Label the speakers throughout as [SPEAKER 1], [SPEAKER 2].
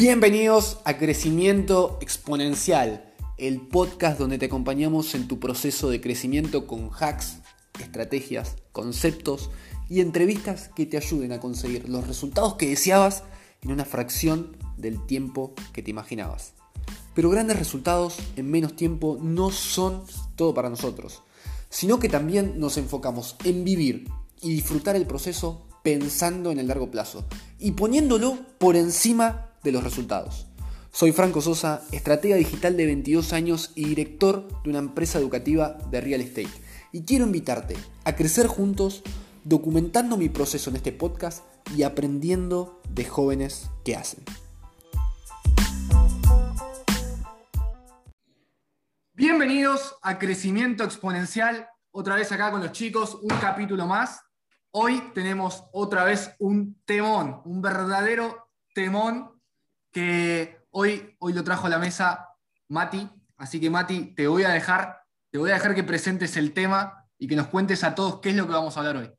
[SPEAKER 1] Bienvenidos a Crecimiento Exponencial, el podcast donde te acompañamos en tu proceso de crecimiento con hacks, estrategias, conceptos y entrevistas que te ayuden a conseguir los resultados que deseabas en una fracción del tiempo que te imaginabas. Pero grandes resultados en menos tiempo no son todo para nosotros, sino que también nos enfocamos en vivir y disfrutar el proceso pensando en el largo plazo y poniéndolo por encima de los resultados. Soy Franco Sosa, estratega digital de 22 años y director de una empresa educativa de real estate. Y quiero invitarte a crecer juntos documentando mi proceso en este podcast y aprendiendo de jóvenes que hacen. Bienvenidos a Crecimiento Exponencial, otra vez acá con los chicos, un capítulo más. Hoy tenemos otra vez un temón, un verdadero temón que hoy, hoy lo trajo a la mesa Mati. Así que Mati, te voy a dejar, te voy a dejar que presentes el tema y que nos cuentes a todos qué es lo que vamos a hablar hoy.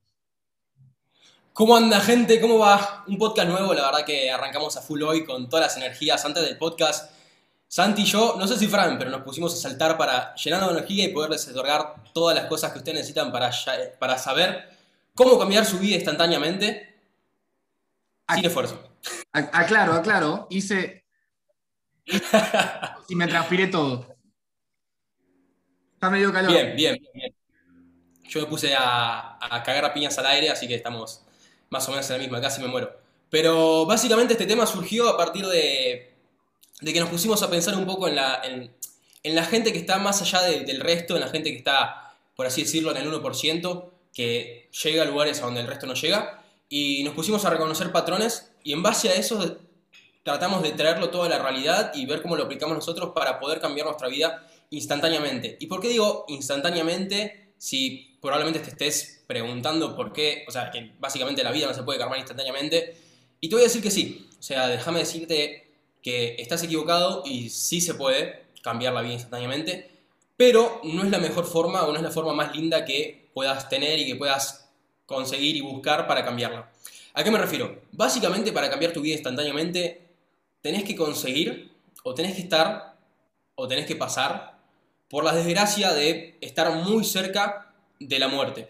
[SPEAKER 2] ¿Cómo anda gente? ¿Cómo va? Un podcast nuevo, la verdad que arrancamos a full hoy con todas las energías antes del podcast. Santi y yo, no sé si Fran, pero nos pusimos a saltar para llenar de energía y poderles otorgar todas las cosas que ustedes necesitan para, para saber cómo cambiar su vida instantáneamente sin esfuerzo.
[SPEAKER 1] Aclaro, aclaro. Hice. y me transpiré todo. Está medio calor.
[SPEAKER 2] Bien, bien, bien. Yo me puse a, cagar a piñas al aire, así que estamos más o menos en la misma, casi me muero. Pero básicamente este tema surgió a partir de, que nos pusimos a pensar un poco en la, en, la gente que está más allá del resto, en la gente que está, por así decirlo, en el 1%, que llega a lugares a donde el resto no llega, y nos pusimos a reconocer patrones y en base a eso tratamos de traerlo toda la realidad y ver cómo lo aplicamos nosotros para poder cambiar nuestra vida instantáneamente. ¿Y por qué digo instantáneamente si probablemente te estés preguntando por qué, o sea, que básicamente la vida no se puede cambiar instantáneamente? Y te voy a decir que sí, o sea, déjame decirte que estás equivocado y sí se puede cambiar la vida instantáneamente, pero no es la mejor forma o no es la forma más linda que puedas tener y que puedas conseguir y buscar para cambiarla. ¿A qué me refiero? Básicamente para cambiar tu vida instantáneamente tenés que conseguir o tenés que estar o tenés que pasar por la desgracia de estar muy cerca de la muerte.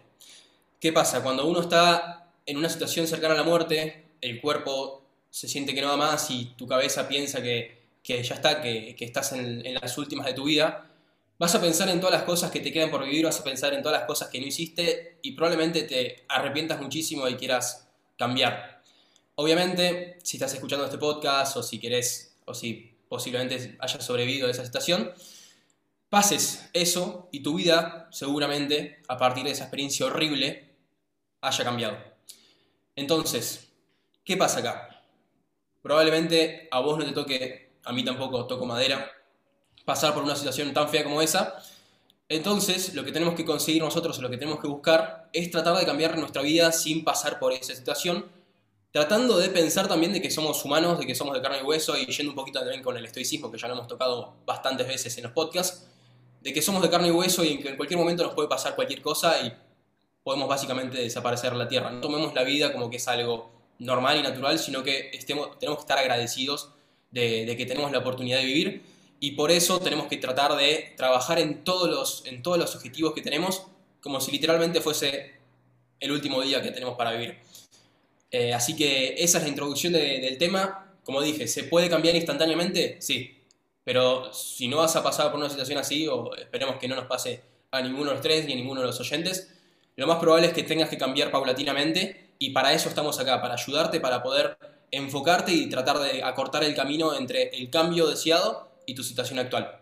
[SPEAKER 2] ¿Qué pasa? Cuando uno está en una situación cercana a la muerte, el cuerpo se siente que no va más y tu cabeza piensa que, ya está, que, estás en, en, las últimas de tu vida, vas a pensar en todas las cosas que te quedan por vivir, vas a pensar en todas las cosas que no hiciste y probablemente te arrepientas muchísimo y quieras cambiar. Obviamente, si estás escuchando este podcast o si querés, o si posiblemente hayas sobrevivido a esa situación, pases eso y tu vida seguramente a partir de esa experiencia horrible haya cambiado. Entonces, ¿qué pasa acá? Probablemente a vos no te toque, a mí tampoco toco madera, pasar por una situación tan fea como esa. Entonces, lo que tenemos que conseguir nosotros, lo que tenemos que buscar, es tratar de cambiar nuestra vida sin pasar por esa situación, tratando de pensar también de que somos humanos, de que somos de carne y hueso, y yendo un poquito también con el estoicismo, que ya lo hemos tocado bastantes veces en los podcasts, de que somos de carne y hueso y que en cualquier momento nos puede pasar cualquier cosa y podemos básicamente desaparecer de la Tierra. No tomemos la vida como que es algo normal y natural, sino que estemos, tenemos que estar agradecidos de, de que tenemos la oportunidad de vivir y por eso tenemos que tratar de trabajar en todos los, en todos los objetivos que tenemos como si literalmente fuese el último día que tenemos para vivir. Eh, así que esa es la introducción del tema. Como dije, ¿se puede cambiar instantáneamente? Sí. Pero si no vas a pasar por una situación así, o esperemos que no nos pase a ninguno de los tres ni a ninguno de los oyentes, lo más probable es que tengas que cambiar paulatinamente y para eso estamos acá, para ayudarte, para poder enfocarte y tratar de acortar el camino entre el cambio deseado y tu situación actual.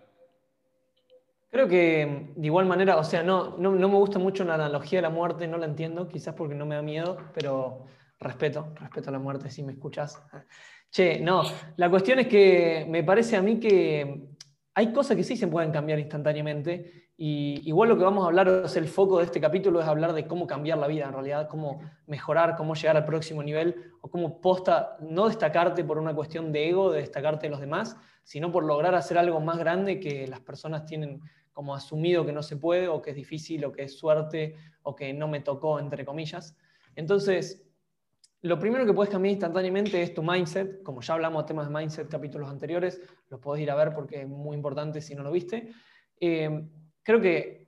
[SPEAKER 3] Creo que de igual manera, o sea, no, no, me gusta mucho la analogía de la muerte, no la entiendo, quizás porque no me da miedo, pero respeto, respeto a la muerte si me escuchas. Che, no, la cuestión es que me parece a mí que hay cosas que sí se pueden cambiar instantáneamente y igual lo que vamos a hablar, es el foco de este capítulo es hablar de cómo cambiar la vida en realidad, cómo mejorar, cómo llegar al próximo nivel o cómo posta no destacarte por una cuestión de ego, de destacarte de los demás, sino por lograr hacer algo más grande que las personas tienen como asumido que no se puede o que es difícil o que es suerte o que no me tocó, entre comillas. Entonces, lo primero que puedes cambiar instantáneamente es tu mindset. Como ya hablamos de temas de mindset capítulos anteriores, los podés ir a ver porque es muy importante si no lo viste. Eh, creo que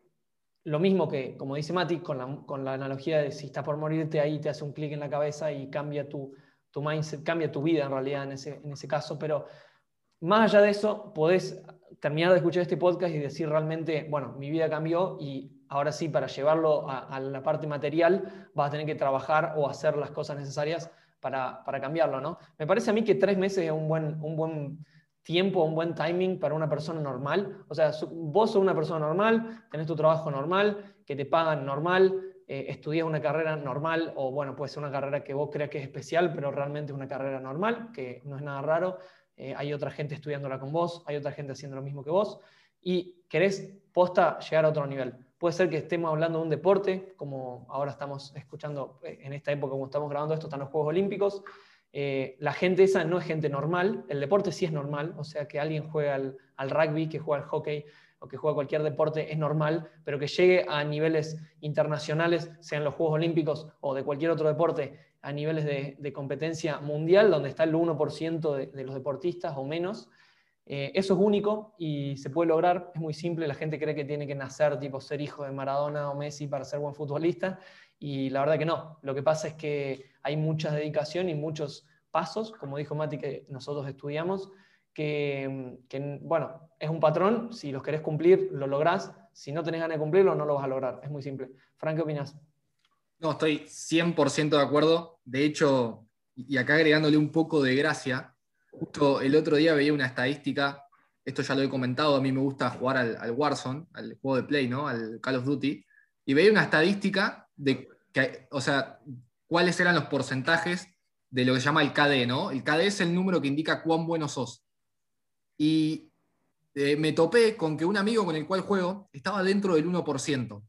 [SPEAKER 3] lo mismo que, como dice Mati, con la, con la, analogía de si estás por morirte, ahí te hace un clic en la cabeza y cambia tu, tu mindset, cambia tu vida en realidad en ese, en ese caso. Pero más allá de eso, podés terminar de escuchar este podcast y decir realmente, bueno, mi vida cambió y ahora sí, para llevarlo a, la parte material, vas a tener que trabajar o hacer las cosas necesarias para, para, cambiarlo, ¿no? Me parece a mí que tres meses es un buen, un buen tiempo, un buen timing para una persona normal. O sea, vos sos una persona normal, tenés tu trabajo normal, que te pagan normal, eh, estudias una carrera normal, o bueno, puede ser una carrera que vos creas que es especial, pero realmente es una carrera normal, que no es nada raro. Eh, hay otra gente estudiándola con vos, hay otra gente haciendo lo mismo que vos, y querés posta llegar a otro nivel. Puede ser que estemos hablando de un deporte, como ahora estamos escuchando eh, en esta época, como estamos grabando esto, están los Juegos Olímpicos. Eh, la gente esa no es gente normal, el deporte sí es normal, o sea que alguien juega al, rugby, que juega al hockey o que juega cualquier deporte es normal, pero que llegue a niveles internacionales, sean los Juegos Olímpicos o de cualquier otro deporte, a niveles de, competencia mundial, donde está el 1% de, de los deportistas o menos, eh, eso es único y se puede lograr, es muy simple, la gente cree que tiene que nacer, tipo ser hijo de Maradona o Messi para ser buen futbolista y la verdad que no, lo que pasa es que hay mucha dedicación y muchos pasos, como dijo Mati que nosotros estudiamos, que, bueno, es un patrón, si los querés cumplir lo lográs, si no tenés ganas de cumplirlo no lo vas a lograr, es muy simple. Frank, ¿qué opinas?
[SPEAKER 4] No, estoy 100% de acuerdo, de hecho, y acá agregándole un poco de gracia, Justo el otro día veía una estadística, esto ya lo he comentado, a mí me gusta jugar al, Warzone, al juego de Play, ¿no? Al Call of Duty, y veía una estadística de que, o sea, cuáles eran los porcentajes de lo que se llama el KD, ¿no? El KD es el número que indica cuán bueno sos. Y eh, me topé con que un amigo con el cual juego estaba dentro del 1%.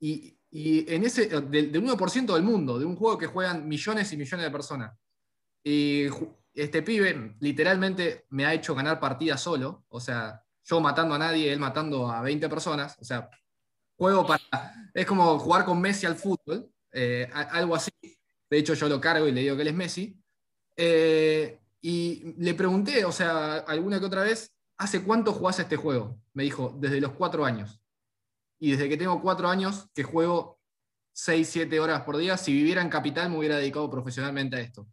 [SPEAKER 4] Y, en ese, del, del, 1% del mundo, de un juego que juegan millones y millones de personas. Y este pibe literalmente me ha hecho ganar partidas solo, o sea, yo matando a nadie, él matando a 20 personas, o sea, juego para... Es como jugar con Messi al fútbol, eh, algo así. De hecho, yo lo cargo y le digo que él es Messi. Eh, y le pregunté, o sea, alguna que otra vez, ¿hace cuánto jugás este juego? Me dijo, desde los cuatro años. Y desde que tengo cuatro años que juego 6, 7 horas por día, si viviera en Capital me hubiera dedicado profesionalmente a esto.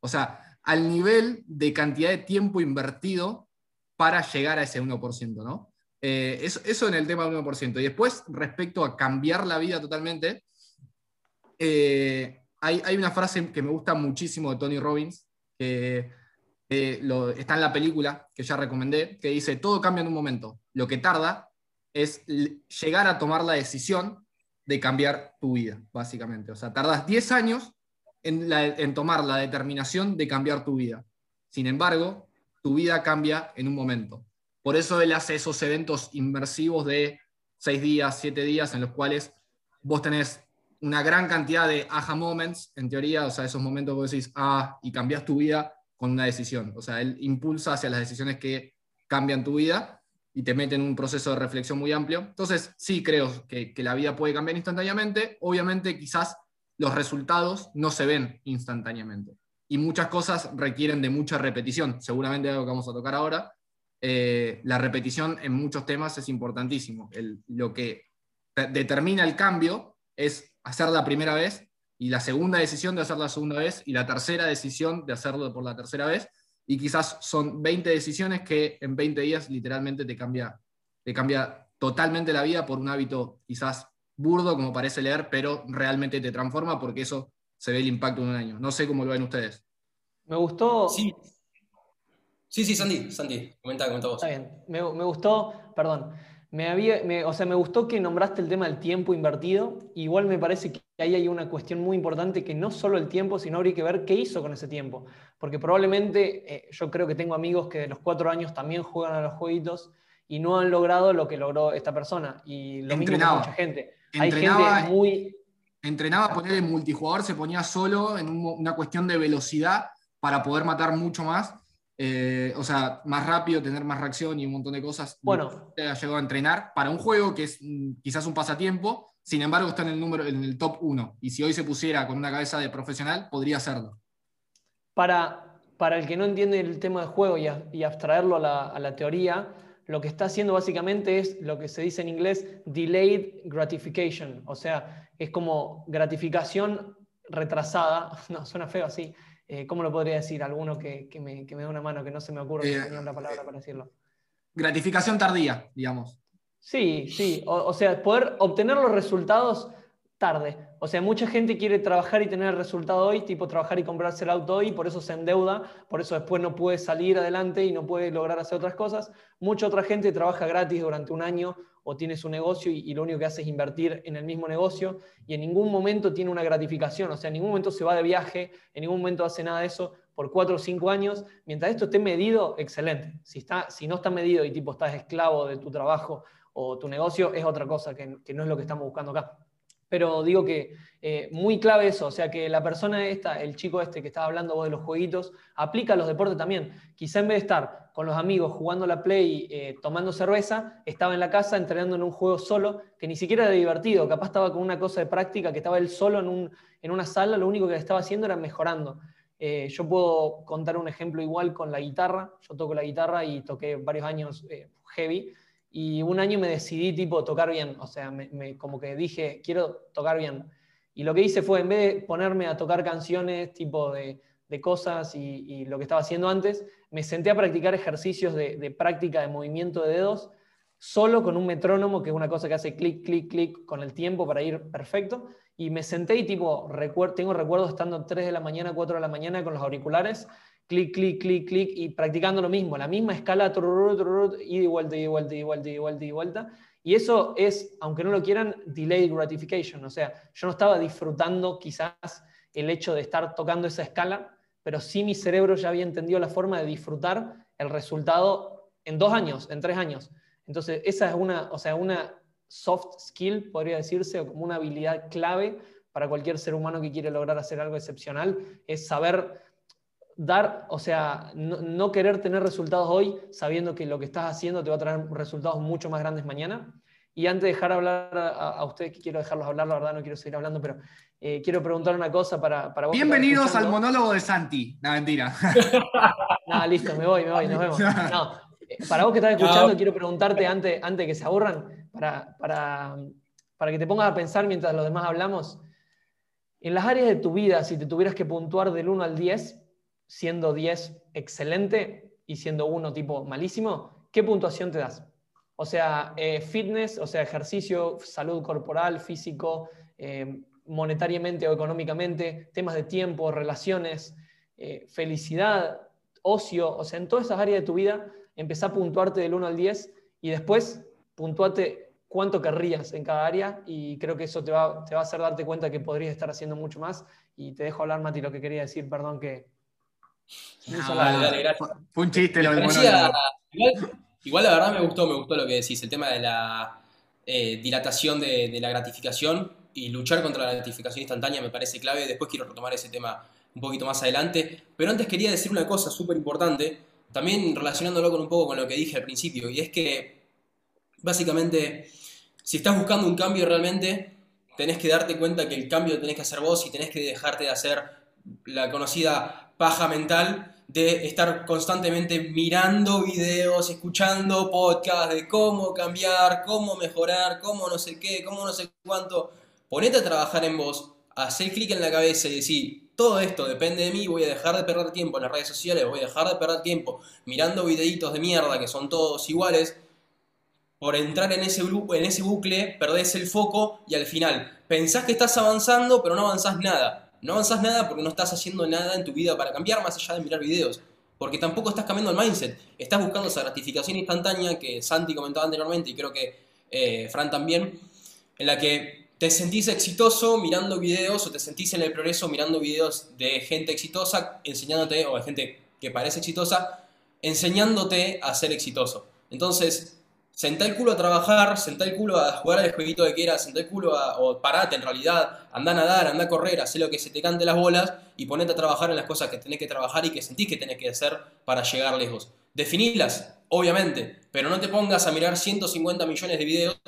[SPEAKER 4] O sea, al nivel de cantidad de tiempo invertido para llegar a ese 1%, ¿no? Eh, eso, en el tema del 1%. Y después, respecto a cambiar la vida totalmente, eh, hay, una frase que me gusta muchísimo de Tony Robbins, que está en la película que ya recomendé, que dice, todo cambia en un momento. Lo que tarda es llegar a tomar la decisión de cambiar tu vida, básicamente. O sea, tardas 10 años en, tomar la determinación de cambiar tu vida. Sin embargo, tu vida cambia en un momento. Por eso él hace esos eventos inmersivos de seis días, siete días, en los cuales vos tenés una gran cantidad de aha moments, en teoría, o sea, esos momentos vos decís, ah, y cambias tu vida con una decisión. O sea, él impulsa hacia las decisiones que cambian tu vida y te mete en un proceso de reflexión muy amplio. Entonces, sí creo que, que la vida puede cambiar instantáneamente. Obviamente, quizás los resultados no se ven instantáneamente. Y muchas cosas requieren de mucha repetición, seguramente algo que vamos a tocar ahora. Eh, la repetición en muchos temas es importantísimo. lo que determina el cambio es hacer la primera vez y la segunda decisión de hacer la segunda vez y la tercera decisión de hacerlo por la tercera vez. Y quizás son 20 decisiones que en 20 días literalmente te cambia, te cambia totalmente la vida por un hábito quizás burdo como parece leer, pero realmente te transforma porque eso se ve el impacto en un año. No sé cómo lo ven ustedes.
[SPEAKER 3] Me gustó.
[SPEAKER 2] Sí, sí, sí Sandy, Sandy, comenta, comenta vos.
[SPEAKER 3] Está bien, me, gustó, perdón. Me había, o sea, me gustó que nombraste el tema del tiempo invertido. Igual me parece que ahí hay una cuestión muy importante que no solo el tiempo, sino habría que ver qué hizo con ese tiempo. Porque probablemente eh, yo creo que tengo amigos que de los cuatro años también juegan a los jueguitos y no han logrado lo que logró esta persona. Y lo mismo con mucha gente
[SPEAKER 4] entrenaba, Hay gente muy... Entrenaba a poner el multijugador, se ponía solo en una cuestión de velocidad para poder matar mucho más. Eh, o sea, más rápido, tener más reacción y un montón de cosas.
[SPEAKER 3] Bueno.
[SPEAKER 4] Ha llegado a entrenar para un juego que es mm, quizás un pasatiempo,
[SPEAKER 1] sin embargo está en el, número, en el top 1. Y si hoy se pusiera con una cabeza de profesional, podría hacerlo.
[SPEAKER 3] Para, para el que no entiende el tema de juego y, abstraerlo a la, teoría, lo que está haciendo básicamente es lo que se dice en inglés delayed gratification, o sea, es como gratificación retrasada, no, suena feo así, eh, ¿cómo lo podría decir? Alguno que, me, dé una mano, que no se me ocurre eh, una palabra para decirlo.
[SPEAKER 1] Gratificación tardía, digamos.
[SPEAKER 3] Sí, sí, o sea, poder obtener los resultados tarde. O sea, mucha gente quiere trabajar y tener el resultado hoy, tipo trabajar y comprarse el auto hoy, por eso se endeuda, por eso después no puede salir adelante y no puede lograr hacer otras cosas. Mucha otra gente trabaja gratis durante un año o tiene su negocio y, lo único que hace es invertir en el mismo negocio y en ningún momento tiene una gratificación, o sea, en ningún momento se va de viaje, en ningún momento hace nada de eso por cuatro o cinco años. Mientras esto esté medido, excelente. Si, está, si no está medido y tipo estás esclavo de tu trabajo o tu negocio, es otra cosa que no es lo que estamos buscando acá pero digo que eh, muy clave eso, o sea que la persona esta, el chico este que estaba hablando vos de los jueguitos, aplica a los deportes también. Quizá en vez de estar con los amigos jugando la play, eh, tomando cerveza, estaba en la casa entrenando en un juego solo, que ni siquiera era divertido, capaz estaba con una cosa de práctica, que estaba él solo en, un, en una sala, lo único que estaba haciendo era mejorando. Eh, yo puedo contar un ejemplo igual con la guitarra, yo toco la guitarra y toqué varios años heavy, y un año me decidí tipo tocar bien, o sea, me, como que dije, quiero tocar bien. Y lo que hice fue, en vez de ponerme a tocar canciones tipo de, cosas y, lo que estaba haciendo antes, me senté a practicar ejercicios de, práctica de movimiento de dedos, solo con un metrónomo, que es una cosa que hace clic, clic, clic con el tiempo para ir perfecto. Y me senté y tipo, tengo recuerdos estando 3 de la mañana, 4 de la mañana con los auriculares clic, clic, clic, clic, y practicando lo mismo, la misma escala, y de vuelta, y de vuelta, y de vuelta, y de vuelta, y de vuelta. Y eso es, aunque no lo quieran, delayed gratification. O sea, yo no estaba disfrutando quizás el hecho de estar tocando esa escala, pero sí mi cerebro ya había entendido la forma de disfrutar el resultado en dos años, en tres años. Entonces, esa es una, o sea, una soft skill, podría decirse, o como una habilidad clave para cualquier ser humano que quiere lograr hacer algo excepcional, es saber dar, o sea, no, querer tener resultados hoy sabiendo que lo que estás haciendo te va a traer resultados mucho más grandes mañana. Y antes de dejar hablar a, ustedes, que quiero dejarlos hablar, la verdad no quiero seguir hablando, pero eh, quiero preguntar una cosa para, para vos.
[SPEAKER 1] Bienvenidos al monólogo de Santi. No, mentira.
[SPEAKER 3] no, listo, me voy, me voy, nos vemos. No, eh, para vos que estás escuchando, quiero preguntarte antes, antes que se aburran, para, para, para que te pongas a pensar mientras los demás hablamos. En las áreas de tu vida, si te tuvieras que puntuar del 1 al 10, siendo 10 excelente y siendo 1 tipo malísimo, ¿qué puntuación te das? O sea, eh, fitness, o sea, ejercicio, salud corporal, físico, eh, monetariamente o económicamente, temas de tiempo, relaciones, eh, felicidad, ocio, o sea, en todas esas áreas de tu vida, empezá a puntuarte del 1 al 10 y después puntuate cuánto querrías en cada área y creo que eso te va, te va a hacer darte cuenta que podrías estar haciendo mucho más. Y te dejo hablar, Mati, lo que quería decir, perdón que,
[SPEAKER 1] fue un chiste lo
[SPEAKER 2] igual, la verdad me gustó, me gustó lo que decís, el tema de la eh, dilatación de, la gratificación y luchar contra la gratificación instantánea me parece clave. Después quiero retomar ese tema un poquito más adelante. Pero antes quería decir una cosa súper importante, también relacionándolo con un poco con lo que dije al principio, y es que básicamente si estás buscando un cambio realmente, tenés que darte cuenta que el cambio lo tenés que hacer vos y tenés que dejarte de hacer la conocida paja mental de estar constantemente mirando videos, escuchando podcasts de cómo cambiar, cómo mejorar, cómo no sé qué, cómo no sé cuánto. Ponete a trabajar en vos, hacer clic en la cabeza y decir, todo esto depende de mí, voy a dejar de perder tiempo en las redes sociales, voy a dejar de perder tiempo mirando videitos de mierda que son todos iguales. Por entrar en ese, en ese bucle, perdés el foco y al final pensás que estás avanzando, pero no avanzás nada no avanzas nada porque no estás haciendo nada en tu vida para cambiar más allá de mirar videos. Porque tampoco estás cambiando el mindset. Estás buscando esa gratificación instantánea que Santi comentaba anteriormente y creo que eh, Fran también, en la que te sentís exitoso mirando videos o te sentís en el progreso mirando videos de gente exitosa enseñándote, o de gente que parece exitosa, enseñándote a ser exitoso. Entonces, sentá el culo a trabajar, sentá el culo a jugar al jueguito que quieras, sentá el culo a, o parate en realidad, anda a nadar, anda a correr, haz lo que se te cante las bolas y ponete a trabajar en las cosas que tenés que trabajar y que sentís que tenés que hacer para llegar lejos. Definilas, obviamente, pero no te pongas a mirar 150 millones de videos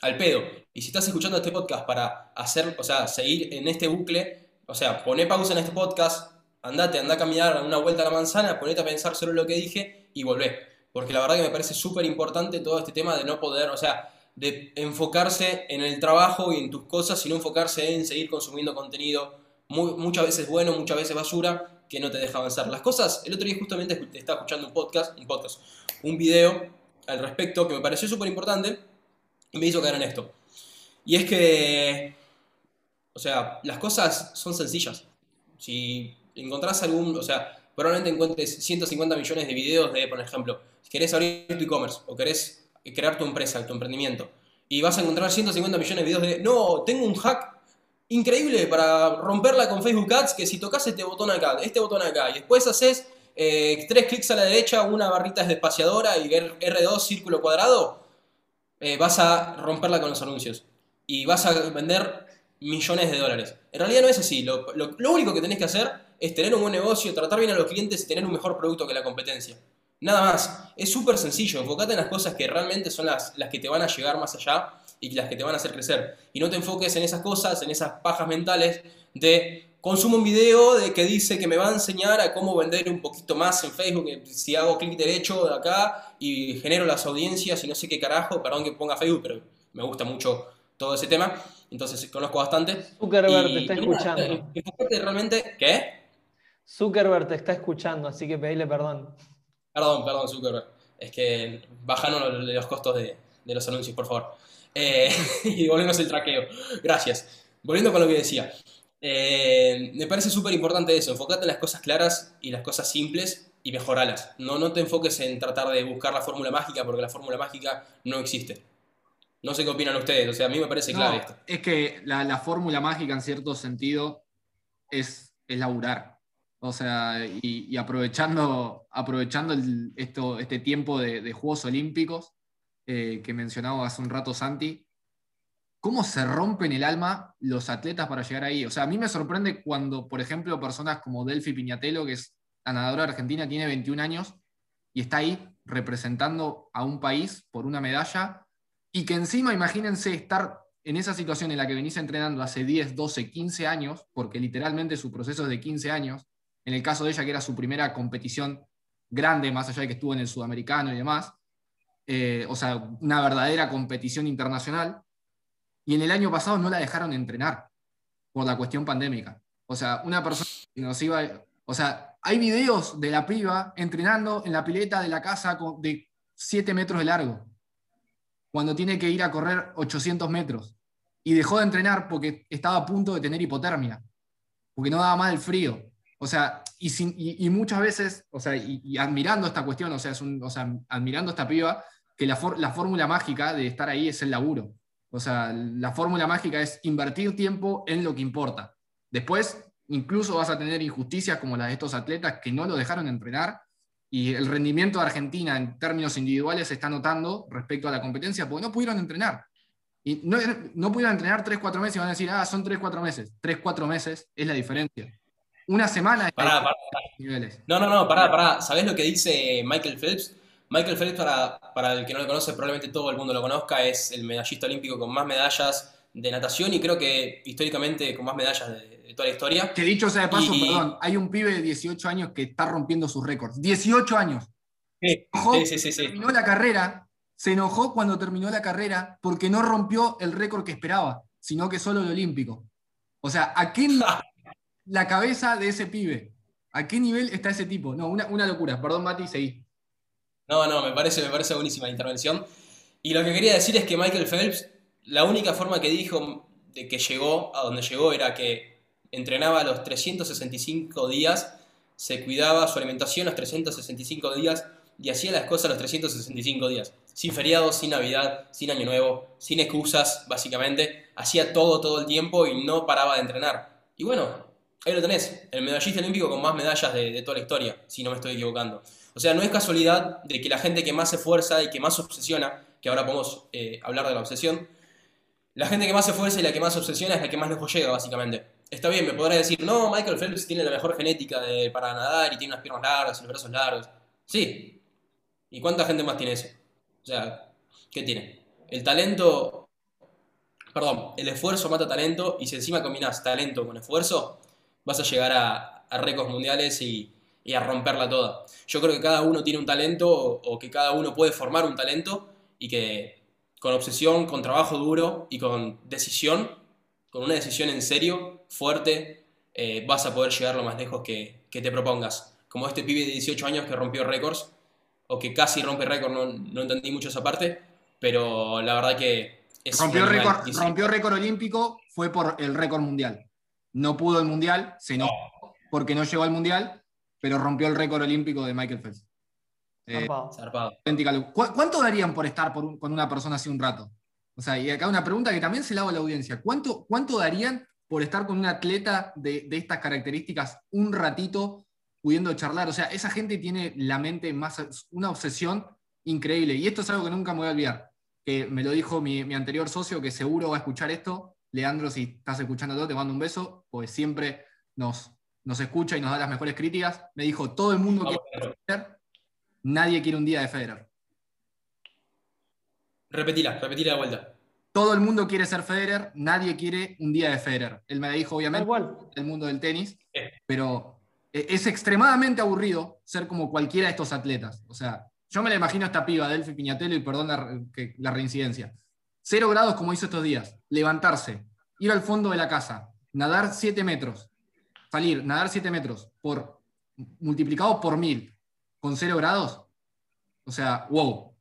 [SPEAKER 2] al pedo. Y si estás escuchando este podcast para hacer, o sea, seguir en este bucle, o sea, poné pausa en este podcast, andate, anda a caminar una vuelta a la manzana, ponete a pensar sobre lo que dije y volvé. Porque la verdad que me parece súper importante todo este tema de no poder, o sea, de enfocarse en el trabajo y en tus cosas, sino enfocarse en seguir consumiendo contenido, muchas veces bueno, muchas veces basura, que no te deja avanzar. Las cosas, el otro día justamente estaba escuchando un podcast, un podcast, un video al respecto que me pareció súper importante y me hizo caer en esto. Y es que, o sea, las cosas son sencillas. Si encontrás algún, o sea, probablemente encuentres 150 millones de videos de, por ejemplo, querés abrir tu e-commerce o querés crear tu empresa, tu emprendimiento, y vas a encontrar 150 millones de videos de, no, tengo un hack increíble para romperla con Facebook Ads, que si tocas este botón acá, este botón acá, y después haces eh, tres clics a la derecha, una barrita despaciadora y R2 círculo cuadrado, eh, vas a romperla con los anuncios. Y vas a vender millones de dólares. En realidad no es así. Lo, lo único que tenés que hacer es tener un buen negocio, tratar bien a los clientes y tener un mejor producto que la competencia. Nada más. Es súper sencillo. Enfocate en las cosas que realmente son las, las que te van a llegar más allá y las que te van a hacer crecer. Y no te enfoques en esas cosas, en esas pajas mentales de consumo un video de que dice que me va a enseñar a cómo vender un poquito más en Facebook, si hago clic derecho de acá y genero las audiencias y no sé qué carajo, perdón que ponga Facebook, pero me gusta mucho todo ese tema, entonces conozco bastante.
[SPEAKER 3] Zuckerberg te está escuchando.
[SPEAKER 2] Enfocate realmente, ¿qué?
[SPEAKER 3] Zuckerberg te está escuchando, así que pedile perdón.
[SPEAKER 2] Perdón, perdón, Zuckerberg. Es que bajanos los costos de, de los anuncios, por favor. Eh, y volvemos el traqueo. Gracias. Volviendo con lo que decía. Eh, me parece súper importante eso, enfócate en las cosas claras y las cosas simples y mejoralas. No, no te enfoques en tratar de buscar la fórmula mágica porque la fórmula mágica no existe. No sé qué opinan ustedes, o sea, a mí me parece clave esto.
[SPEAKER 4] Es que la, fórmula mágica en cierto sentido es, es laburar. O sea, y, aprovechando, aprovechando esto, este tiempo de, Juegos Olímpicos eh, que mencionaba hace un rato Santi, cómo se rompen el alma los atletas para llegar ahí. O sea, a mí me sorprende cuando, por ejemplo, personas como Delphi Piñatelo, que es ganadora argentina, tiene 21 años y está ahí representando a un país por una medalla y que encima, imagínense estar en esa situación en la que venís entrenando hace 10, 12, 15 años, porque literalmente su proceso es de 15 años, en el caso de ella que era su primera competición grande, más allá de que estuvo en el sudamericano y demás, eh, o sea, una verdadera competición internacional, y en el año pasado no la dejaron entrenar por la cuestión pandémica. O sea, una persona que nos iba... O sea, hay videos de la piba entrenando en la pileta de la casa de 7 metros de largo, cuando tiene que ir a correr 800 metros. Y dejó de entrenar porque estaba a punto de tener hipotermia, porque no daba más el frío. O sea, y, muchas veces, o sea, y, admirando esta cuestión, o sea, es un, o sea, admirando esta piba, que la, la fórmula mágica de estar ahí es el laburo. O sea, la fórmula mágica es invertir tiempo en lo que importa. Después, incluso vas a tener injusticias como las de estos atletas que no lo dejaron entrenar y el rendimiento de Argentina en términos individuales se está notando respecto a la competencia porque no pudieron entrenar. Y no, no pudieron entrenar 3-4 meses y van a decir, ah, son 3-4 meses. 3-4 meses es la diferencia. Una semana
[SPEAKER 2] pará, pará. No, no, no, pará, pará. ¿Sabés lo que dice Michael Phelps? Michael Phelps, para, para el que no lo conoce, probablemente todo el mundo lo conozca, es el medallista olímpico con más medallas de natación y creo que históricamente con más medallas de, toda la historia.
[SPEAKER 4] Que dicho sea de paso, perdón, hay un pibe de 18 años que está rompiendo sus récords. 18 años.
[SPEAKER 2] Sí, sí, sí, sí,
[SPEAKER 4] Terminó la carrera, se enojó cuando terminó la carrera porque no rompió el récord que esperaba, sino que solo el olímpico. O sea, ¿a qué la cabeza de ese pibe? ¿A qué nivel está ese tipo? No, una, una locura. Perdón, Mati, seguí.
[SPEAKER 2] No, no, me parece, me parece buenísima la intervención. Y lo que quería decir es que Michael Phelps, la única forma que dijo de que llegó a donde llegó era que entrenaba los 365 días, se cuidaba su alimentación los 365 días y hacía las cosas los 365 días. Sin feriados, sin Navidad, sin Año Nuevo, sin excusas, básicamente. Hacía todo, todo el tiempo y no paraba de entrenar. Y bueno, ahí lo tenés, el medallista olímpico con más medallas de, toda la historia, si no me estoy equivocando. O sea, no es casualidad de que la gente que más se esfuerza y que más se obsesiona, que ahora podemos eh, hablar de la obsesión, la gente que más se esfuerza y la que más se obsesiona es la que más lejos llega, básicamente. Está bien, me podrá decir, no, Michael Phelps tiene la mejor genética para nadar y tiene unas piernas largas y los brazos largos. Sí. ¿Y cuánta gente más tiene eso? O sea, ¿qué tiene? El talento perdón, el esfuerzo mata talento y si encima combinas talento con esfuerzo, vas a llegar a, a récords mundiales y, y, a romperla toda. Yo creo que cada uno tiene un talento o, o, que cada uno puede formar un talento y que con obsesión, con trabajo duro y con decisión, con una decisión en serio, fuerte, eh, vas a poder llegar lo más lejos que, que, te propongas. Como este pibe de 18 años que rompió récords, o que casi rompe récord, no, no entendí mucho esa parte, pero la verdad que
[SPEAKER 4] rompió, récord, rompió récord olímpico, fue por el récord mundial. No pudo el mundial, se no, porque no llegó al mundial, pero rompió el récord olímpico de Michael Phelps.
[SPEAKER 3] Eh,
[SPEAKER 4] ¿Cuánto darían por estar por con una persona así un rato? O sea, y acá una pregunta que también se la hago a la audiencia. ¿Cuánto, cuánto darían por estar con un atleta de, de estas características un ratito pudiendo charlar? O sea, esa gente tiene la mente más, una obsesión increíble. Y esto es algo que nunca me voy a olvidar que me lo dijo mi, mi, anterior socio, que seguro va a escuchar esto. Leandro, si estás escuchando todo, te mando un beso, porque siempre nos, nos escucha y nos da las mejores críticas. Me dijo, todo el mundo quiere ser Federer, nadie quiere un día de Federer.
[SPEAKER 2] Repetila, repetila de vuelta.
[SPEAKER 4] Todo el mundo quiere ser Federer, nadie quiere un día de Federer. Él me dijo, obviamente, el mundo del tenis, pero e, es extremadamente aburrido ser como cualquiera de estos atletas. O sea, yo me la imagino a esta piba, Delphi Piñatelo, y perdón la, que, la reincidencia. Cero grados como hizo estos días. Levantarse, ir al fondo de la casa, nadar 7 metros, salir, nadar 7 metros, por, multiplicado por mil, con cero grados. O sea, wow.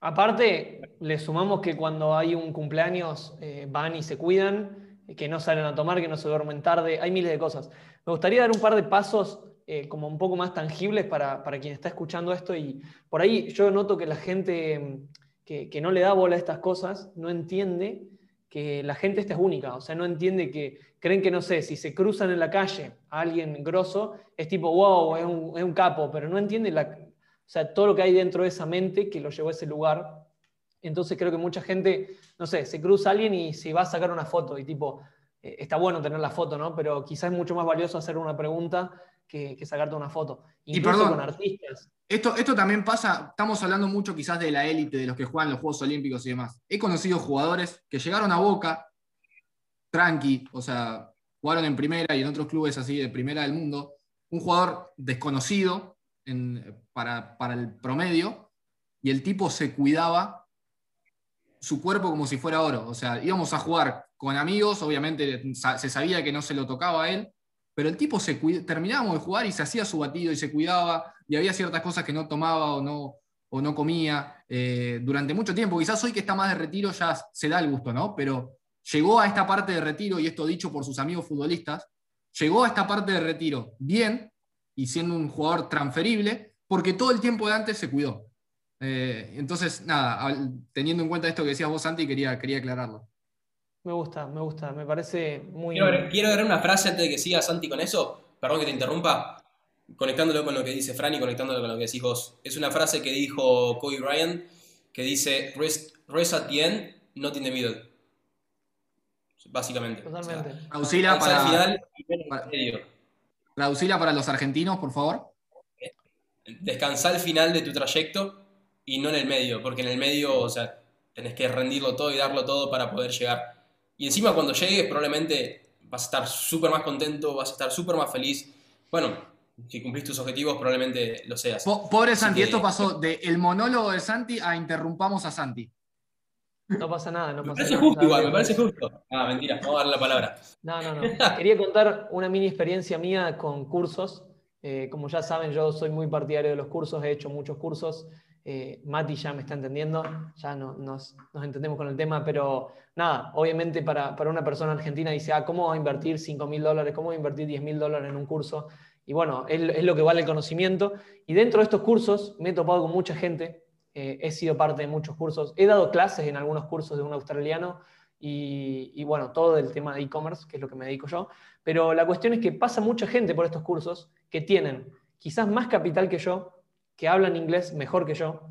[SPEAKER 3] Aparte, le sumamos que cuando hay un cumpleaños eh, van y se cuidan, que no salen a tomar, que no se duermen tarde, hay miles de cosas. Me gustaría dar un par de pasos eh, como un poco más tangibles para, para, quien está escuchando esto y por ahí yo noto que la gente que, que, no le da bola a estas cosas no entiende que la gente esta es única, o sea, no entiende que creen que, no sé, si se cruzan en la calle a alguien grosso, es tipo, wow, es un, es un capo, pero no entiende la, o sea, todo lo que hay dentro de esa mente que lo llevó a ese lugar. Entonces creo que mucha gente, no sé, se cruza a alguien y se va a sacar una foto y tipo, eh, está bueno tener la foto, ¿no? Pero quizás es mucho más valioso hacer una pregunta que, que sacarte una foto.
[SPEAKER 4] Incluso y perdón, con artistas. Esto, esto también pasa, estamos hablando mucho quizás de la élite, de los que juegan los Juegos Olímpicos y demás. He conocido jugadores que llegaron a Boca, tranqui, o sea, jugaron en primera y en otros clubes así de primera del mundo. Un jugador desconocido para, para el promedio y el tipo se cuidaba su cuerpo como si fuera oro. O sea, íbamos a jugar con amigos, obviamente se sabía que no se lo tocaba a él, pero el tipo se terminábamos de jugar y se hacía su batido y se cuidaba, y había ciertas cosas que no tomaba o no, o no comía eh, durante mucho tiempo. Quizás hoy que está más de retiro ya se da el gusto, ¿no? Pero llegó a esta parte de retiro, y esto dicho por sus amigos futbolistas, llegó a esta parte de retiro bien y siendo un jugador transferible, porque todo el tiempo de antes se cuidó. Eh, entonces, nada, teniendo en cuenta esto que decías vos, Santi, quería, quería aclararlo.
[SPEAKER 3] Me gusta, me gusta, me parece muy...
[SPEAKER 2] Quiero, quiero ver una frase antes de que siga Santi con eso, perdón que te interrumpa, conectándolo con lo que dice Fran y conectándolo con lo que decís vos. Es una frase que dijo Kobe Bryant, que dice, rest, rest at the end, not in the middle. Básicamente.
[SPEAKER 3] Totalmente.
[SPEAKER 4] O sea, para, final, para, para los argentinos, por favor.
[SPEAKER 2] Descansar al final de tu trayecto y no en el medio, porque en el medio, o sea, tenés que rendirlo todo y darlo todo para poder llegar. Y encima cuando llegues probablemente vas a estar súper más contento, vas a estar súper más feliz. Bueno, si cumplís tus objetivos probablemente lo seas.
[SPEAKER 4] pobre Santi, esto pasó de el monólogo de Santi a interrumpamos a Santi.
[SPEAKER 3] No pasa nada, no
[SPEAKER 2] me
[SPEAKER 3] pasa
[SPEAKER 2] parece
[SPEAKER 3] nada.
[SPEAKER 2] justo igual, me parece justo. Ah, mentira, vamos a darle la palabra.
[SPEAKER 3] No, no, no. Quería contar una mini experiencia mía con cursos. Eh, como ya saben, yo soy muy partidario de los cursos, he hecho muchos cursos. Eh, Mati ya me está entendiendo, ya no, nos, nos, entendemos con el tema, pero nada, obviamente para, para, una persona argentina dice, ah, ¿cómo va a invertir 5 mil dólares? ¿Cómo va a invertir 10 mil dólares en un curso? Y bueno, es, lo que vale el conocimiento. Y dentro de estos cursos me he topado con mucha gente, eh, he sido parte de muchos cursos, he dado clases en algunos cursos de un australiano y, y bueno, todo el tema de e-commerce, que es lo que me dedico yo, pero la cuestión es que pasa mucha gente por estos cursos que tienen quizás más capital que yo, que hablan inglés mejor que yo,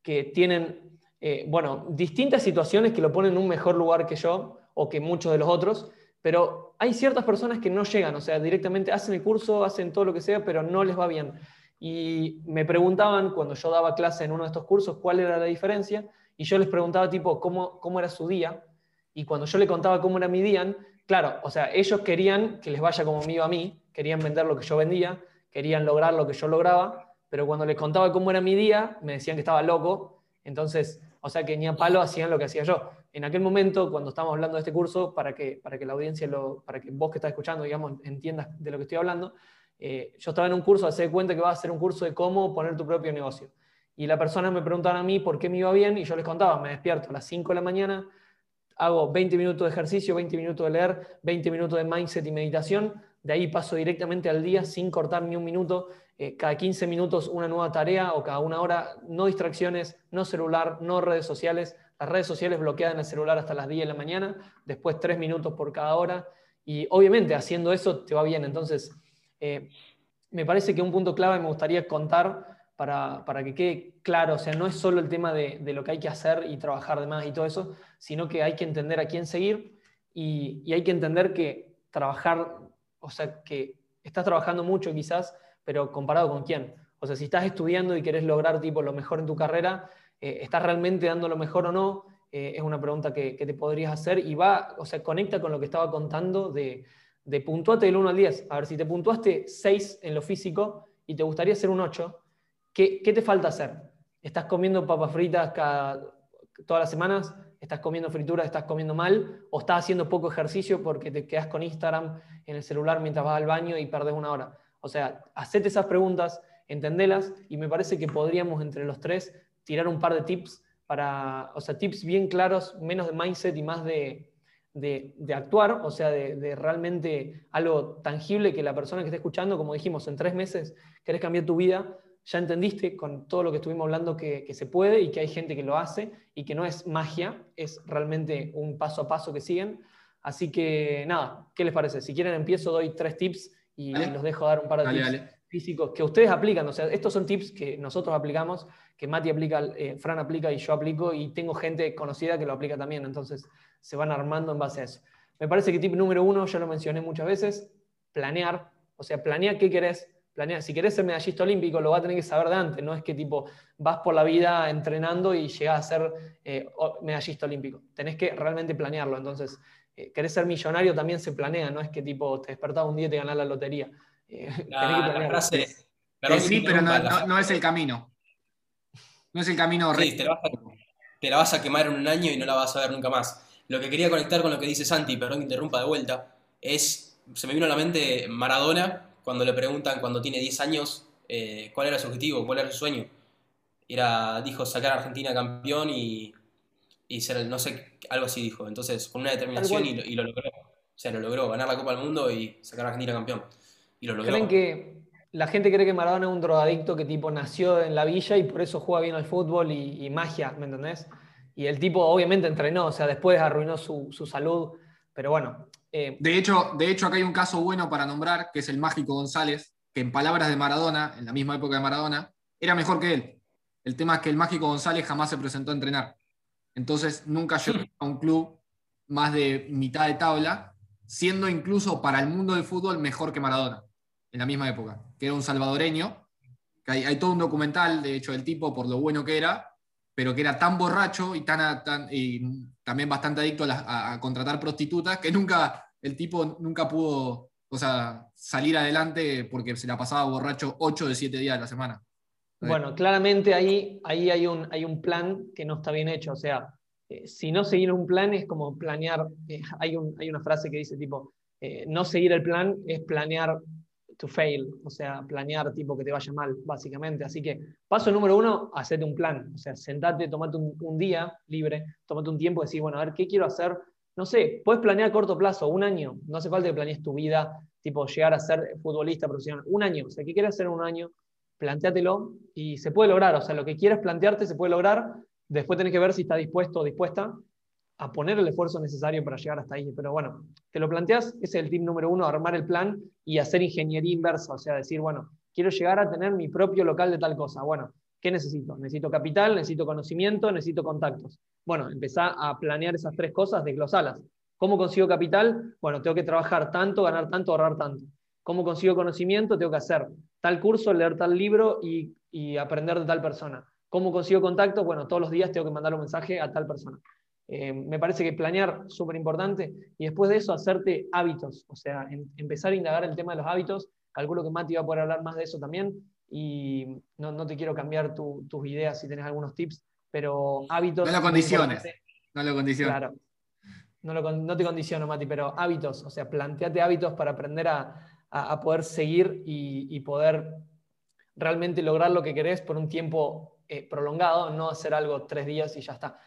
[SPEAKER 3] que tienen, eh, bueno, distintas situaciones que lo ponen en un mejor lugar que yo o que muchos de los otros, pero hay ciertas personas que no llegan, o sea, directamente hacen el curso, hacen todo lo que sea, pero no les va bien. Y me preguntaban cuando yo daba clase en uno de estos cursos cuál era la diferencia, y yo les preguntaba tipo cómo, cómo era su día, Y cuando yo le contaba cómo era mi día, claro, o sea, ellos querían que les vaya como iba a mí, querían vender lo que yo vendía, querían lograr lo que yo lograba, pero cuando les contaba cómo era mi día, me decían que estaba loco, entonces, o sea, que ni a palo hacían lo que hacía yo. En aquel momento, cuando estábamos hablando de este curso, para que, para que la audiencia, lo, para que vos que estás escuchando, digamos, entiendas de lo que estoy hablando, eh, yo estaba en un curso, hace cuenta que va a ser un curso de cómo poner tu propio negocio. Y la persona me preguntaba a mí por qué me iba bien y yo les contaba, me despierto a las 5 de la mañana, hago 20 minutos de ejercicio, 20 minutos de leer, 20 minutos de mindset y meditación, de ahí paso directamente al día sin cortar ni un minuto, eh, cada 15 minutos una nueva tarea o cada una hora, no distracciones, no celular, no redes sociales, las redes sociales bloqueadas en el celular hasta las 10 de la mañana, después 3 minutos por cada hora y obviamente haciendo eso te va bien. Entonces, eh, me parece que un punto clave me gustaría contar para, que quede claro, o sea, no es solo el tema de, lo que hay que hacer y trabajar de más y todo eso, sino que hay que entender a quién seguir y, y hay que entender que trabajar, o sea, que estás trabajando mucho quizás, pero comparado con quién. O sea, si estás estudiando y querés lograr tipo lo mejor en tu carrera, eh, ¿estás realmente dando lo mejor o no? Eh, es una pregunta que, te podrías hacer y va, o sea, conecta con lo que estaba contando de, de puntuate del 1 al 10. A ver, si te puntuaste 6 en lo físico y te gustaría ser un 8, ¿qué, te falta hacer? ¿Estás comiendo papas fritas cada, todas las semanas? ¿Estás comiendo frituras? ¿Estás comiendo mal? ¿O estás haciendo poco ejercicio porque te quedas con Instagram en el celular mientras vas al baño y perdes una hora? O sea, hacete esas preguntas, entendelas y me parece que podríamos entre los tres tirar un par de tips para, o sea, tips bien claros, menos de mindset y más de, de, actuar, o sea, de, realmente algo tangible que la persona que esté escuchando, como dijimos, en tres meses querés cambiar tu vida, ya entendiste con todo lo que estuvimos hablando que, se puede y que hay gente que lo hace y que no es magia, es realmente un paso a paso que siguen. Así que nada, ¿qué les parece? Si quieren empiezo, doy tres tips y, los dejo dar un par de tips físicos que ustedes aplican. O sea, estos son tips que nosotros aplicamos, que Mati aplica, eh, Fran aplica y yo aplico y tengo gente conocida que lo aplica también. Entonces, se van armando en base a eso. Me parece que tip número uno, ya lo mencioné muchas veces, planear. O sea, planea qué querés. Planea. Si querés ser medallista olímpico, lo vas a tener que saber de antes. No es que tipo vas por la vida entrenando y llegás a ser eh, medallista olímpico. Tenés que realmente planearlo. Entonces, eh, querés ser millonario también se planea. No es que tipo te despertás un día y te ganás la lotería.
[SPEAKER 4] La, sí, pero no, es el camino. No es el camino
[SPEAKER 2] sí, te, te la vas a quemar en un año y no la vas a ver nunca más. Lo que quería conectar con lo que dice Santi, perdón que interrumpa de vuelta, es, se me vino a la mente Maradona, cuando le preguntan cuando tiene 10 años eh, cuál era su objetivo, cuál era su sueño. Era, dijo, sacar a Argentina campeón y, y ser, no sé, algo así dijo. Entonces, con una determinación y lo, logró. O sea, lo logró, ganar la Copa del Mundo y sacar a Argentina campeón. Y lo logró.
[SPEAKER 3] ¿Creen que la gente cree que Maradona es un drogadicto que tipo nació en la villa y por eso juega bien al fútbol y magia, ¿me entendés? Y el tipo obviamente entrenó, o sea, después arruinó su, salud, pero bueno.
[SPEAKER 4] Eh, de, hecho, de hecho, acá hay un caso bueno para nombrar, que es el Mágico González, que en palabras de Maradona, en la misma época de Maradona, era mejor que él. El tema es que el Mágico González jamás se presentó a entrenar. Entonces nunca llegó a un club más de mitad de tabla, siendo incluso para el mundo del fútbol mejor que Maradona, en la misma época, que era un salvadoreño. Que hay, hay todo un documental, de hecho, del tipo por lo bueno que era, pero que era tan borracho y, tan, y también bastante adicto a, contratar prostitutas que nunca, el tipo nunca pudo o sea, salir adelante porque se la pasaba borracho 8 de 7 días de la semana.
[SPEAKER 3] Bueno, claramente ahí, ahí hay, un, hay un plan que no está bien hecho. O sea, eh, si no seguir un plan es como planear. Eh, hay, un, hay una frase que dice tipo, eh, no seguir el plan es planear to fail, o sea, planear tipo que te vaya mal, básicamente. Así que paso número uno, hacete un plan, o sea, sentate, tomate un, día libre, tomate un tiempo y decir, bueno, a ver, ¿qué quiero hacer? No sé, puedes planear a corto plazo, un año, no hace falta que planees tu vida, tipo llegar a ser futbolista profesional, un año, o sea, ¿qué quieres hacer en un año? Plantéatelo y se puede lograr, o sea, lo que quieras plantearte se puede lograr, después tenés que ver si está dispuesto o dispuesta a poner el esfuerzo necesario para llegar hasta ahí. Pero bueno, te lo planteas, ese es el tip número uno, armar el plan y hacer ingeniería inversa, o sea, decir, bueno, quiero llegar a tener mi propio local de tal cosa. Bueno, ¿qué necesito? Necesito capital, necesito conocimiento, necesito contactos. Bueno, empezá a planear esas tres cosas, desglosalas. ¿Cómo consigo capital? Bueno, tengo que trabajar tanto, ganar tanto, ahorrar tanto. ¿Cómo consigo conocimiento? Tengo que hacer tal curso, leer tal libro y, y aprender de tal persona. ¿Cómo consigo contactos? Bueno, todos los días tengo que mandar un mensaje a tal persona. Eh, me parece que planear súper importante y después de eso hacerte hábitos, o sea, empezar a indagar el tema de los hábitos. Calculo que Mati va a poder hablar más de eso también y no, te quiero cambiar tus ideas si tenés algunos tips, pero hábitos.
[SPEAKER 4] No lo condiciones. No lo condiciones. Claro.
[SPEAKER 3] No, te condiciono, Mati, pero hábitos, o sea, planteate hábitos para aprender a, poder seguir y, poder realmente lograr lo que querés por un tiempo eh, prolongado, no hacer algo tres días y ya está.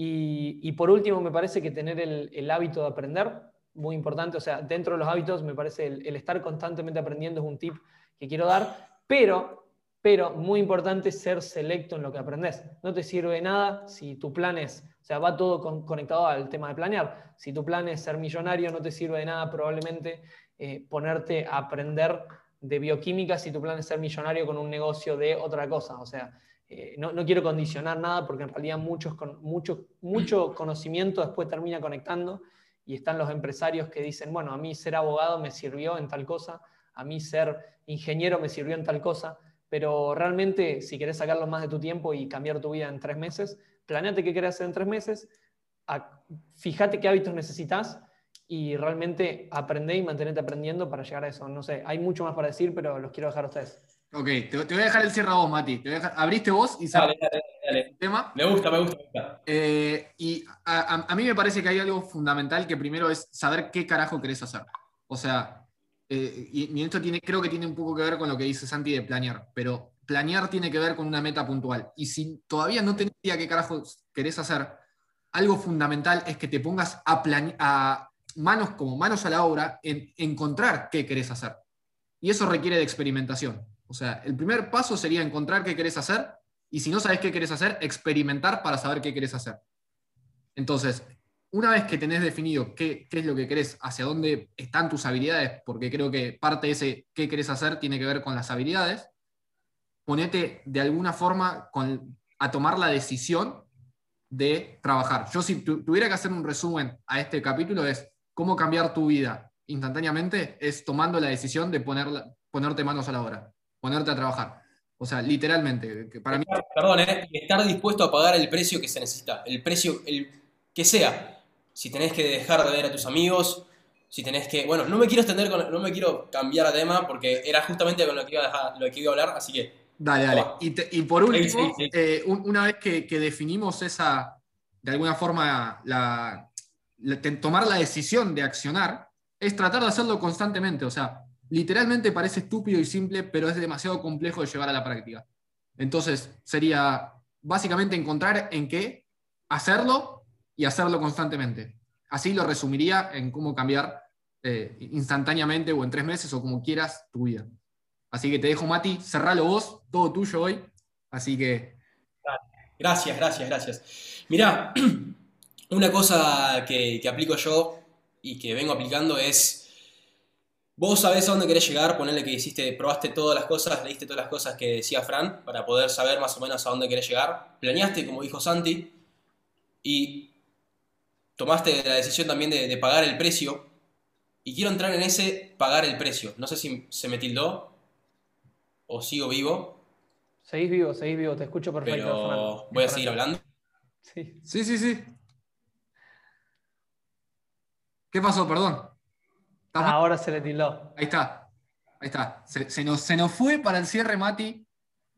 [SPEAKER 3] Y, por último, me parece que tener el, hábito de aprender, muy importante, o sea, dentro de los hábitos, me parece el, estar constantemente aprendiendo es un tip que quiero dar, pero, pero muy importante ser selecto en lo que aprendes. No te sirve de nada si tu plan es, o sea, va todo conectado al tema de planear. Si tu plan es ser millonario, no te sirve de nada probablemente eh, ponerte a aprender de bioquímica si tu plan es ser millonario con un negocio de otra cosa. O sea, eh, no, quiero condicionar nada porque en realidad muchos, mucho, mucho conocimiento después termina conectando y están los empresarios que dicen, bueno, a mí ser abogado me sirvió en tal cosa, a mí ser ingeniero me sirvió en tal cosa, pero realmente si querés sacarlo más de tu tiempo y cambiar tu vida en tres meses, planeate qué querés hacer en tres meses, fíjate qué hábitos necesitas y realmente aprende y mantenerte aprendiendo para llegar a eso. No sé, hay mucho más para decir, pero los quiero dejar a ustedes.
[SPEAKER 4] Ok, te, voy a dejar el cierre a vos, Mati. abriste vos y
[SPEAKER 2] dale, dale, dale. tema. Me gusta, me gusta.
[SPEAKER 4] Eh, y a, mí me parece que hay algo fundamental que primero es saber qué carajo querés hacer. O sea, eh, y, esto tiene, creo que tiene un poco que ver con lo que dice Santi de planear, pero planear tiene que ver con una meta puntual. Y si todavía no tenés idea qué carajo querés hacer, algo fundamental es que te pongas a, a manos como manos a la obra en encontrar qué querés hacer. Y eso requiere de experimentación. O sea, el primer paso sería encontrar qué querés hacer y si no sabes qué querés hacer, experimentar para saber qué querés hacer. Entonces, una vez que tenés definido qué, es lo que querés, hacia dónde están tus habilidades, porque creo que parte de ese qué querés hacer tiene que ver con las habilidades, ponete de alguna forma a tomar la decisión de trabajar. Yo si tuviera que hacer un resumen a este capítulo es cómo cambiar tu vida instantáneamente, es tomando la decisión de ponerte manos a la obra ponerte a trabajar. O sea, literalmente. Para mí...
[SPEAKER 2] Perdón, ¿eh? estar dispuesto a pagar el precio que se necesita, el precio, el que sea. Si tenés que dejar de ver a tus amigos, si tenés que. Bueno, no me quiero extender, con, no me quiero cambiar de tema porque era justamente con lo que iba a, lo que iba a hablar, así que.
[SPEAKER 4] Dale, dale. Y, por último, eh, una vez que, definimos esa, de alguna forma, la, tomar la decisión de accionar, es tratar de hacerlo constantemente. O sea, literalmente parece estúpido y simple, pero es demasiado complejo de llevar a la práctica. Entonces, sería básicamente encontrar en qué hacerlo y hacerlo constantemente. Así lo resumiría en cómo cambiar eh, instantáneamente o en tres meses o como quieras tu vida. Así que te dejo, Mati, cerralo vos, todo tuyo hoy. Así que.
[SPEAKER 2] Gracias, gracias, gracias. Mirá, una cosa que aplico yo y que vengo aplicando es Vos sabés a dónde querés llegar, ponele que hiciste, probaste todas las cosas, leíste todas las cosas que decía Fran, para poder saber más o menos a dónde querés llegar. Planeaste, como dijo Santi, y tomaste la decisión también de, pagar el precio. Y quiero entrar en ese pagar el precio. No sé si se me tildó o sigo vivo.
[SPEAKER 3] Seguís vivo, seguís vivo, te escucho perfecto.
[SPEAKER 2] Pero voy a seguir hablando.
[SPEAKER 4] Sí. sí, sí, sí. ¿Qué pasó? Perdón.
[SPEAKER 3] Ahora se le tildó.
[SPEAKER 4] Ahí está. Ahí está. Se, nos, se nos fue para el cierre, Mati.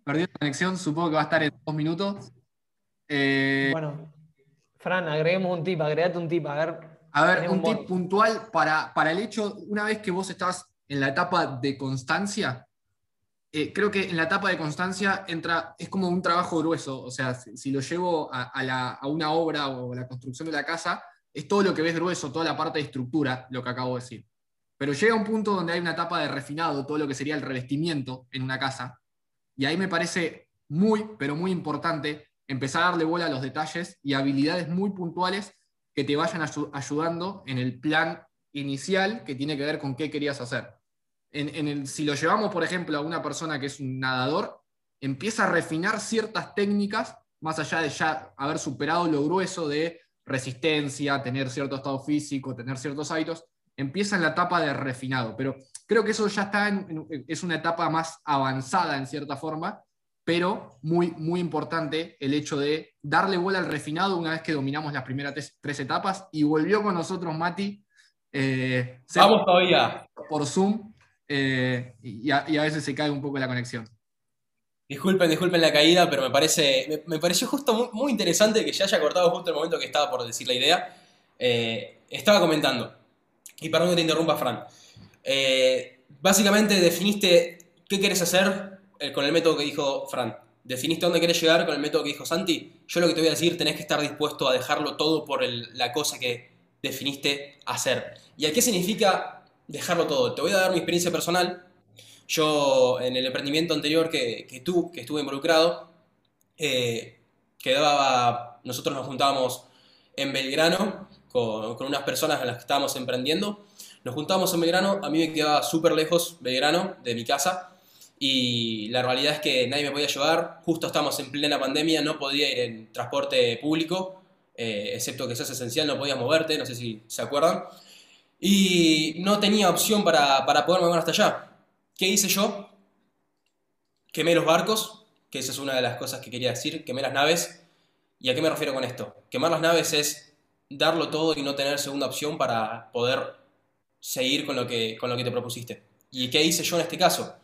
[SPEAKER 4] Perdió la conexión. Supongo que va a estar en dos minutos.
[SPEAKER 3] Eh, bueno, Fran, agreguemos un tip. Agregate un tip. A ver.
[SPEAKER 4] A ver, un, tip puntual para, para el hecho, una vez que vos estás en la etapa de constancia, eh, creo que en la etapa de constancia entra, es como un trabajo grueso, o sea, si, lo llevo a, a, una obra o a la construcción de la casa, es todo lo que ves grueso, toda la parte de estructura, lo que acabo de decir. Pero llega un punto donde hay una etapa de refinado, todo lo que sería el revestimiento en una casa, y ahí me parece muy, pero muy importante empezar a darle bola a los detalles y habilidades muy puntuales que te vayan ayudando en el plan inicial que tiene que ver con qué querías hacer. En, el, si lo llevamos, por ejemplo, a una persona que es un nadador, empieza a refinar ciertas técnicas, más allá de ya haber superado lo grueso de resistencia, tener cierto estado físico, tener ciertos hábitos, empieza en la etapa de refinado, pero creo que eso ya está en, es una etapa más avanzada en cierta forma, pero muy, muy importante el hecho de darle bola al refinado una vez que dominamos las primeras tres, etapas y volvió con nosotros Mati.
[SPEAKER 2] Eh, Vamos todavía.
[SPEAKER 4] Por Zoom eh, y, a, veces se cae un poco la conexión.
[SPEAKER 2] Disculpen, disculpen la caída, pero me parece me, pareció justo muy, interesante que ya haya cortado justo el momento que estaba por decir la idea. Eh, estaba comentando, y perdón que te interrumpa, Fran. básicamente definiste qué quieres hacer eh, con el método que dijo Fran. Definiste dónde querés llegar con el método que dijo Santi. Yo lo que te voy a decir, tenés que estar dispuesto a dejarlo todo por la cosa que definiste hacer. ¿Y a qué significa dejarlo todo? Te voy a dar mi experiencia personal. Yo, en el emprendimiento anterior que, que tú, que estuve involucrado, eh, quedaba, nosotros nos juntábamos en Belgrano con, unas personas con las que estábamos emprendiendo. Nos juntábamos en Belgrano, a mí me quedaba súper lejos Belgrano de mi casa y la realidad es que nadie me podía llevar, justo estamos en plena pandemia, no podía ir en transporte público, eh, excepto que seas esencial, no podías moverte, no sé si se acuerdan, y no tenía opción para, para poder mover hasta allá. ¿Qué hice yo? Quemé los barcos, que esa es una de las cosas que quería decir, quemé las naves. ¿Y a qué me refiero con esto? Quemar las naves es darlo todo y no tener segunda opción para poder seguir con lo que, con lo que te propusiste. ¿Y qué hice yo en este caso?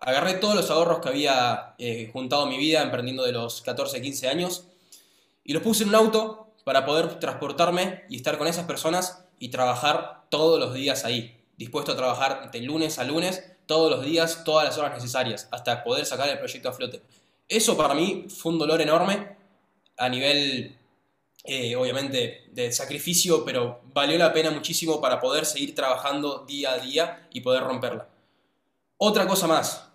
[SPEAKER 2] agarré todos los ahorros que había eh, juntado mi vida, emprendiendo de los 14, 15 años, y los puse en un auto para poder transportarme y estar con esas personas y trabajar todos los días ahí, dispuesto a trabajar de lunes a lunes, todos los días, todas las horas necesarias, hasta poder sacar el proyecto a flote. Eso para mí fue un dolor enorme a nivel, eh, obviamente, de sacrificio, pero valió la pena muchísimo para poder seguir trabajando día a día y poder romperla. Otra cosa más.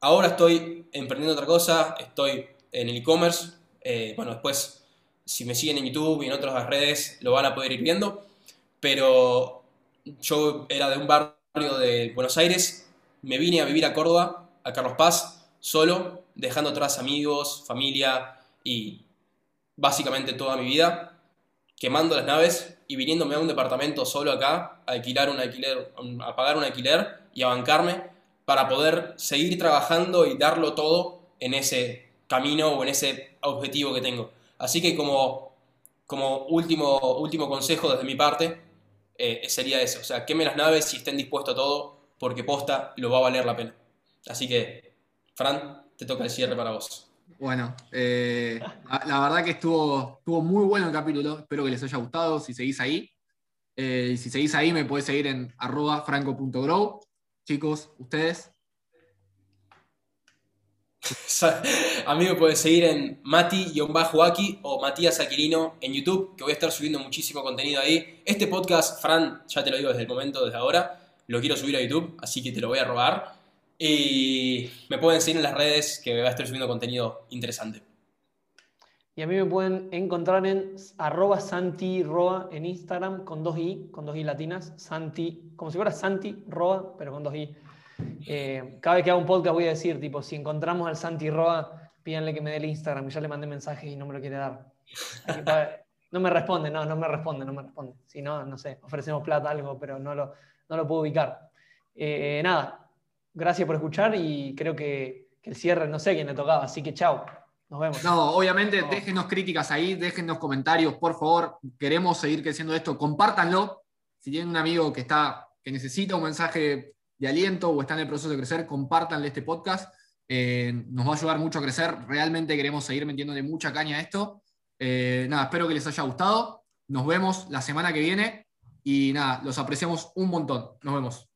[SPEAKER 2] Ahora estoy emprendiendo otra cosa, estoy en el e-commerce. Eh, bueno, después, si me siguen en YouTube y en otras redes, lo van a poder ir viendo. Pero yo era de un barrio de Buenos Aires, me vine a vivir a Córdoba, a Carlos Paz, solo, dejando atrás amigos, familia y básicamente toda mi vida, quemando las naves y viniéndome a un departamento solo acá, a alquilar un alquiler, a pagar un alquiler y a bancarme para poder seguir trabajando y darlo todo en ese camino o en ese objetivo que tengo. Así que como, como último, último consejo desde mi parte, eh, sería eso. O sea, queme las naves y estén dispuestos a todo, porque posta lo va a valer la pena. Así que, Fran, te toca el cierre para vos.
[SPEAKER 4] Bueno, eh, la, verdad que estuvo, muy bueno el capítulo. Espero que les haya gustado. Si seguís ahí, eh, si seguís ahí, me podés seguir en franco.grow. Chicos, ustedes.
[SPEAKER 2] A mí me pueden seguir en Mati-Aki o Matías Aquilino en YouTube, que voy a estar subiendo muchísimo contenido ahí. Este podcast, Fran, ya te lo digo desde el momento, desde ahora, lo quiero subir a YouTube, así que te lo voy a robar. Y me pueden seguir en las redes, que voy a estar subiendo contenido interesante.
[SPEAKER 3] Y a mí me pueden encontrar en arroba Santi Roa en Instagram con dos i, con dos i latinas, Santi, como si fuera Santi Roa, pero con dos i. Eh, cada vez que hago un podcast voy a decir, tipo, si encontramos al Santi Roa, pídanle que me dé el Instagram, ya le mandé mensajes y no me lo quiere dar. No me responde, no, no me responde, no me responde. Si no, no sé, ofrecemos plata, algo, pero no lo, no lo puedo ubicar. Eh, nada, gracias por escuchar y creo que, que el cierre, no sé quién le tocaba, así que chao. Nos vemos.
[SPEAKER 4] No, obviamente, déjenos críticas ahí, déjenos comentarios, por favor. Queremos seguir creciendo esto. Compártanlo. Si tienen un amigo que, está, que necesita un mensaje de aliento o está en el proceso de crecer, compártanle este podcast. Eh, nos va a ayudar mucho a crecer. Realmente queremos seguir metiéndole mucha caña a esto. Eh, nada, espero que les haya gustado. Nos vemos la semana que viene y nada, los apreciamos un montón. Nos vemos.